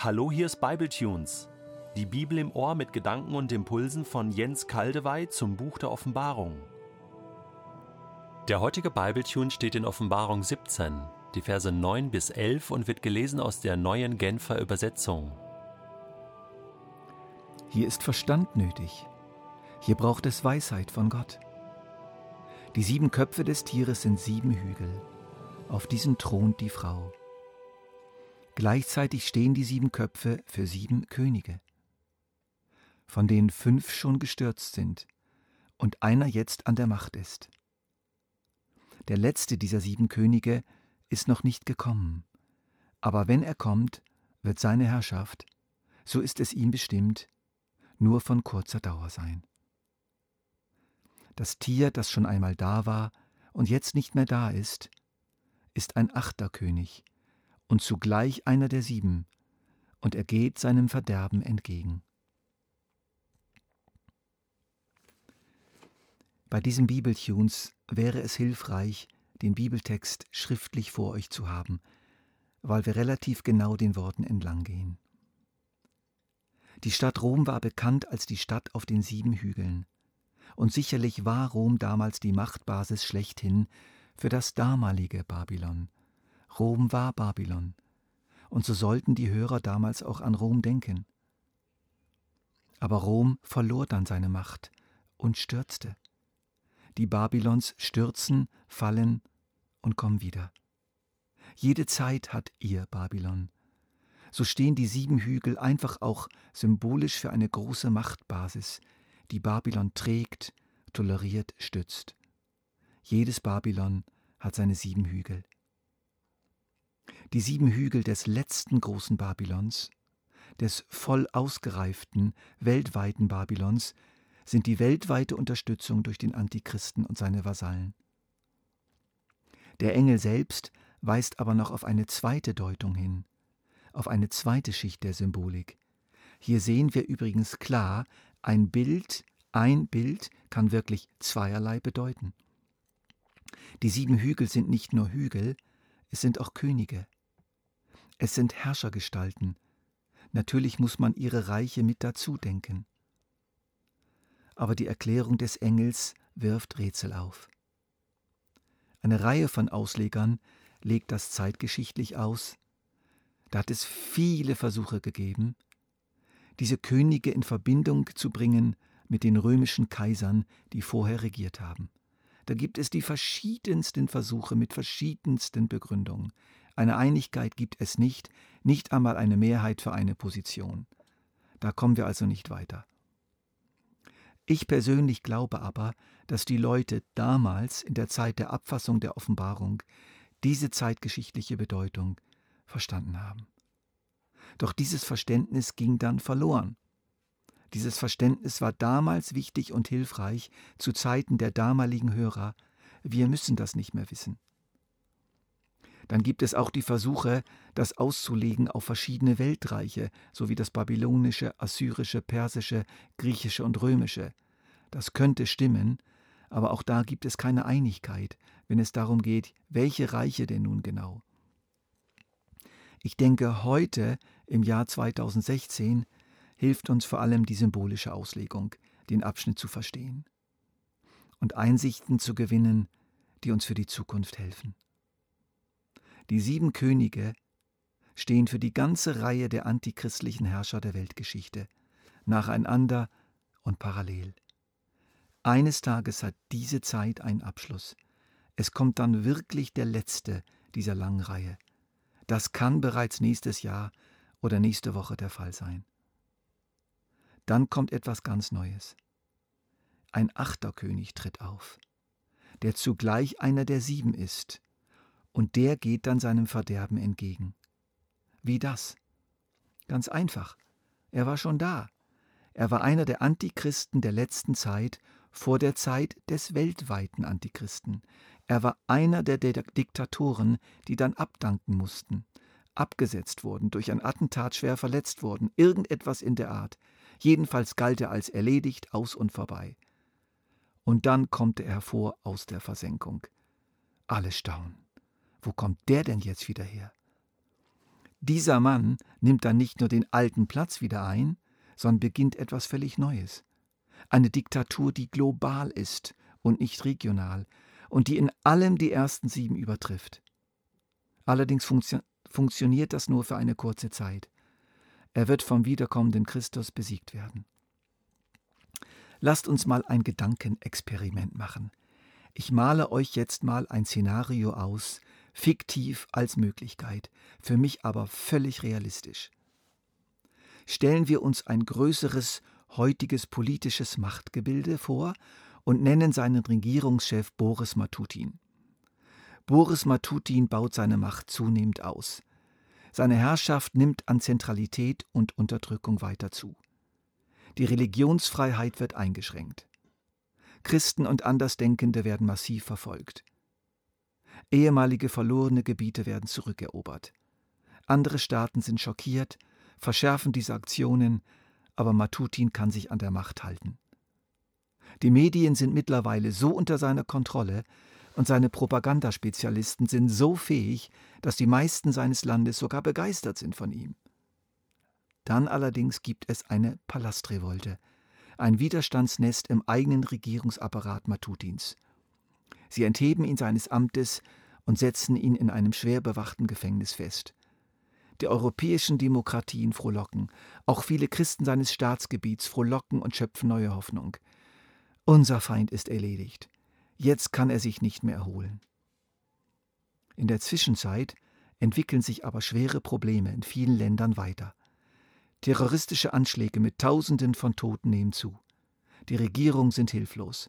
Hallo, hier ist Bibletunes. Die Bibel im Ohr mit Gedanken und Impulsen von Jens Kaldewey zum Buch der Offenbarung. Der heutige Bibletune steht in Offenbarung 17, die Verse 9 bis 11 und wird gelesen aus der neuen Genfer Übersetzung. Hier ist Verstand nötig. Hier braucht es Weisheit von Gott. Die sieben Köpfe des Tieres sind sieben Hügel. Auf diesen thront die Frau. Gleichzeitig stehen die sieben Köpfe für sieben Könige, von denen fünf schon gestürzt sind und einer jetzt an der Macht ist. Der letzte dieser sieben Könige ist noch nicht gekommen, aber wenn er kommt, wird seine Herrschaft, so ist es ihm bestimmt, nur von kurzer Dauer sein. Das Tier, das schon einmal da war und jetzt nicht mehr da ist, ist ein achter König und zugleich einer der sieben, und er geht seinem Verderben entgegen. Bei diesen Bibeltunes wäre es hilfreich, den Bibeltext schriftlich vor euch zu haben, weil wir relativ genau den Worten entlang gehen. Die Stadt Rom war bekannt als die Stadt auf den sieben Hügeln, und sicherlich war Rom damals die Machtbasis schlechthin für das damalige Babylon. Rom war Babylon, und so sollten die Hörer damals auch an Rom denken. Aber Rom verlor dann seine Macht und stürzte. Die Babylons stürzen, fallen und kommen wieder. Jede Zeit hat ihr Babylon. So stehen die sieben Hügel einfach auch symbolisch für eine große Machtbasis, die Babylon trägt, toleriert, stützt. Jedes Babylon hat seine sieben Hügel. Die sieben Hügel des letzten großen Babylons, des voll ausgereiften, weltweiten Babylons, sind die weltweite Unterstützung durch den Antichristen und seine Vasallen. Der Engel selbst weist aber noch auf eine zweite Deutung hin, auf eine zweite Schicht der Symbolik. Hier sehen wir übrigens klar, ein Bild, ein Bild kann wirklich zweierlei bedeuten. Die sieben Hügel sind nicht nur Hügel, es sind auch Könige. Es sind Herrschergestalten. Natürlich muss man ihre Reiche mit dazu denken. Aber die Erklärung des Engels wirft Rätsel auf. Eine Reihe von Auslegern legt das zeitgeschichtlich aus. Da hat es viele Versuche gegeben, diese Könige in Verbindung zu bringen mit den römischen Kaisern, die vorher regiert haben. Da gibt es die verschiedensten Versuche mit verschiedensten Begründungen. Eine Einigkeit gibt es nicht, nicht einmal eine Mehrheit für eine Position. Da kommen wir also nicht weiter. Ich persönlich glaube aber, dass die Leute damals in der Zeit der Abfassung der Offenbarung diese zeitgeschichtliche Bedeutung verstanden haben. Doch dieses Verständnis ging dann verloren. Dieses Verständnis war damals wichtig und hilfreich zu Zeiten der damaligen Hörer. Wir müssen das nicht mehr wissen. Dann gibt es auch die Versuche, das auszulegen auf verschiedene Weltreiche, sowie das babylonische, assyrische, persische, griechische und römische. Das könnte stimmen, aber auch da gibt es keine Einigkeit, wenn es darum geht, welche Reiche denn nun genau. Ich denke, heute, im Jahr 2016, hilft uns vor allem die symbolische Auslegung, den Abschnitt zu verstehen und Einsichten zu gewinnen, die uns für die Zukunft helfen. Die sieben Könige stehen für die ganze Reihe der antichristlichen Herrscher der Weltgeschichte, nacheinander und parallel. Eines Tages hat diese Zeit einen Abschluss. Es kommt dann wirklich der letzte dieser langen Reihe. Das kann bereits nächstes Jahr oder nächste Woche der Fall sein. Dann kommt etwas ganz Neues. Ein Achterkönig tritt auf, der zugleich einer der sieben ist, und der geht dann seinem Verderben entgegen. Wie das? Ganz einfach. Er war schon da. Er war einer der Antichristen der letzten Zeit, vor der Zeit des weltweiten Antichristen. Er war einer der Diktatoren, die dann abdanken mussten, abgesetzt wurden, durch ein Attentat schwer verletzt wurden, irgendetwas in der Art. Jedenfalls galt er als erledigt, aus und vorbei. Und dann kommt er hervor aus der Versenkung. Alle staunen. Wo kommt der denn jetzt wieder her? Dieser Mann nimmt dann nicht nur den alten Platz wieder ein, sondern beginnt etwas völlig Neues. Eine Diktatur, die global ist und nicht regional und die in allem die ersten sieben übertrifft. Allerdings funktio funktioniert das nur für eine kurze Zeit. Er wird vom wiederkommenden Christus besiegt werden. Lasst uns mal ein Gedankenexperiment machen. Ich male euch jetzt mal ein Szenario aus, fiktiv als Möglichkeit, für mich aber völlig realistisch. Stellen wir uns ein größeres heutiges politisches Machtgebilde vor und nennen seinen Regierungschef Boris Matutin. Boris Matutin baut seine Macht zunehmend aus. Seine Herrschaft nimmt an Zentralität und Unterdrückung weiter zu. Die Religionsfreiheit wird eingeschränkt. Christen und Andersdenkende werden massiv verfolgt. Ehemalige verlorene Gebiete werden zurückerobert. Andere Staaten sind schockiert, verschärfen diese Aktionen, aber Matutin kann sich an der Macht halten. Die Medien sind mittlerweile so unter seiner Kontrolle und seine Propagandaspezialisten sind so fähig, dass die meisten seines Landes sogar begeistert sind von ihm. Dann allerdings gibt es eine Palastrevolte, ein Widerstandsnest im eigenen Regierungsapparat Matutins. Sie entheben ihn seines Amtes und setzen ihn in einem schwer bewachten Gefängnis fest. Die europäischen Demokratien frohlocken, auch viele Christen seines Staatsgebiets frohlocken und schöpfen neue Hoffnung. Unser Feind ist erledigt. Jetzt kann er sich nicht mehr erholen. In der Zwischenzeit entwickeln sich aber schwere Probleme in vielen Ländern weiter. Terroristische Anschläge mit Tausenden von Toten nehmen zu. Die Regierungen sind hilflos.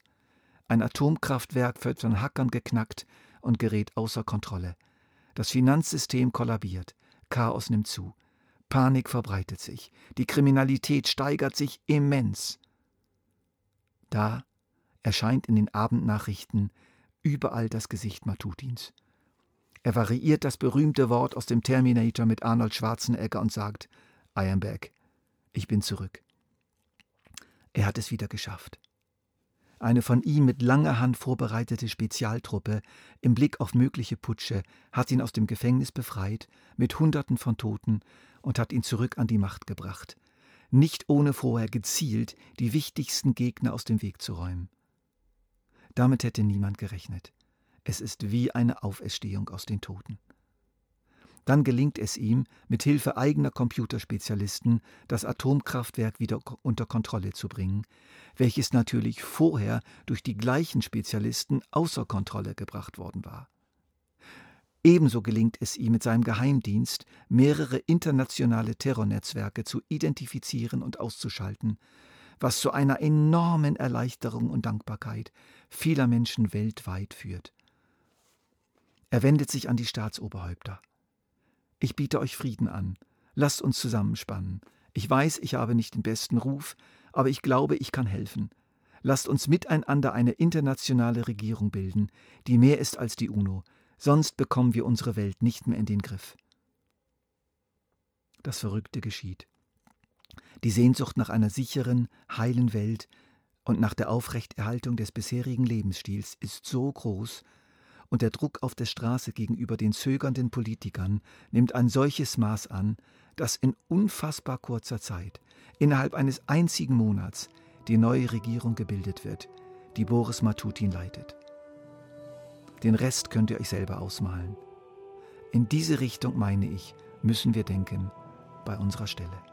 Ein Atomkraftwerk wird von Hackern geknackt und gerät außer Kontrolle. Das Finanzsystem kollabiert. Chaos nimmt zu. Panik verbreitet sich. Die Kriminalität steigert sich immens. Da erscheint in den Abendnachrichten überall das Gesicht Matutins. Er variiert das berühmte Wort aus dem Terminator mit Arnold Schwarzenegger und sagt: I am back. Ich bin zurück. Er hat es wieder geschafft. Eine von ihm mit langer Hand vorbereitete Spezialtruppe im Blick auf mögliche Putsche hat ihn aus dem Gefängnis befreit, mit Hunderten von Toten, und hat ihn zurück an die Macht gebracht, nicht ohne vorher gezielt die wichtigsten Gegner aus dem Weg zu räumen. Damit hätte niemand gerechnet. Es ist wie eine Auferstehung aus den Toten. Dann gelingt es ihm, mit Hilfe eigener Computerspezialisten das Atomkraftwerk wieder unter Kontrolle zu bringen, welches natürlich vorher durch die gleichen Spezialisten außer Kontrolle gebracht worden war. Ebenso gelingt es ihm mit seinem Geheimdienst, mehrere internationale Terrornetzwerke zu identifizieren und auszuschalten, was zu einer enormen Erleichterung und Dankbarkeit vieler Menschen weltweit führt. Er wendet sich an die Staatsoberhäupter. Ich biete euch Frieden an. Lasst uns zusammenspannen. Ich weiß, ich habe nicht den besten Ruf, aber ich glaube, ich kann helfen. Lasst uns miteinander eine internationale Regierung bilden, die mehr ist als die UNO, sonst bekommen wir unsere Welt nicht mehr in den Griff. Das Verrückte geschieht. Die Sehnsucht nach einer sicheren, heilen Welt und nach der Aufrechterhaltung des bisherigen Lebensstils ist so groß, und der Druck auf der Straße gegenüber den zögernden Politikern nimmt ein solches Maß an, dass in unfassbar kurzer Zeit, innerhalb eines einzigen Monats, die neue Regierung gebildet wird, die Boris Matutin leitet. Den Rest könnt ihr euch selber ausmalen. In diese Richtung, meine ich, müssen wir denken bei unserer Stelle.